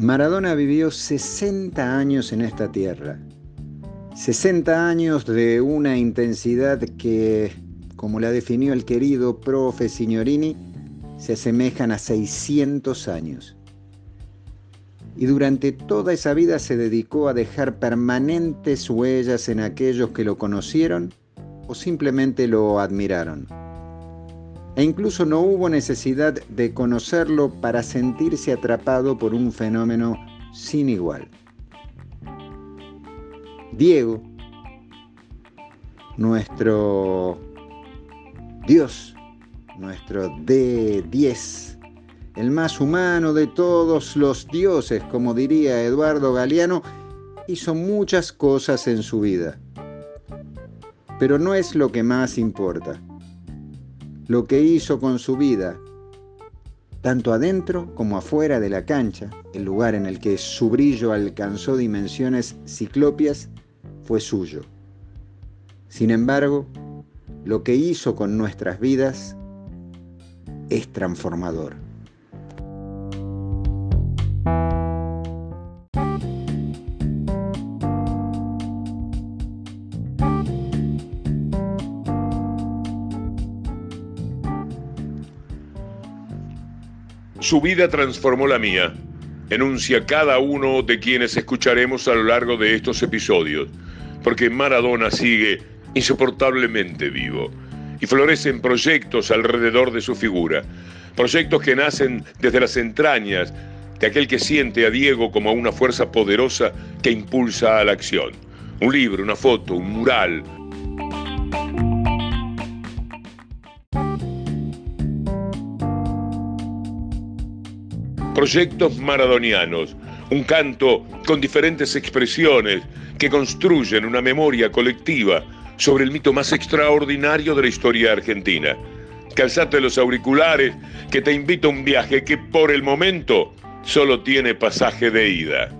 Maradona vivió 60 años en esta tierra. 60 años de una intensidad que, como la definió el querido profe Signorini, se asemejan a 600 años. Y durante toda esa vida se dedicó a dejar permanentes huellas en aquellos que lo conocieron o simplemente lo admiraron e incluso no hubo necesidad de conocerlo para sentirse atrapado por un fenómeno sin igual. Diego, nuestro Dios, nuestro D10, el más humano de todos los dioses, como diría Eduardo Galeano, hizo muchas cosas en su vida. Pero no es lo que más importa lo que hizo con su vida, tanto adentro como afuera de la cancha, el lugar en el que su brillo alcanzó dimensiones ciclopias, fue suyo. Sin embargo, lo que hizo con nuestras vidas es transformador. Su vida transformó la mía, enuncia cada uno de quienes escucharemos a lo largo de estos episodios, porque Maradona sigue insoportablemente vivo y florecen proyectos alrededor de su figura, proyectos que nacen desde las entrañas de aquel que siente a Diego como una fuerza poderosa que impulsa a la acción. Un libro, una foto, un mural, proyectos maradonianos, un canto con diferentes expresiones que construyen una memoria colectiva sobre el mito más extraordinario de la historia argentina. Calzate los auriculares que te invito a un viaje que por el momento solo tiene pasaje de ida.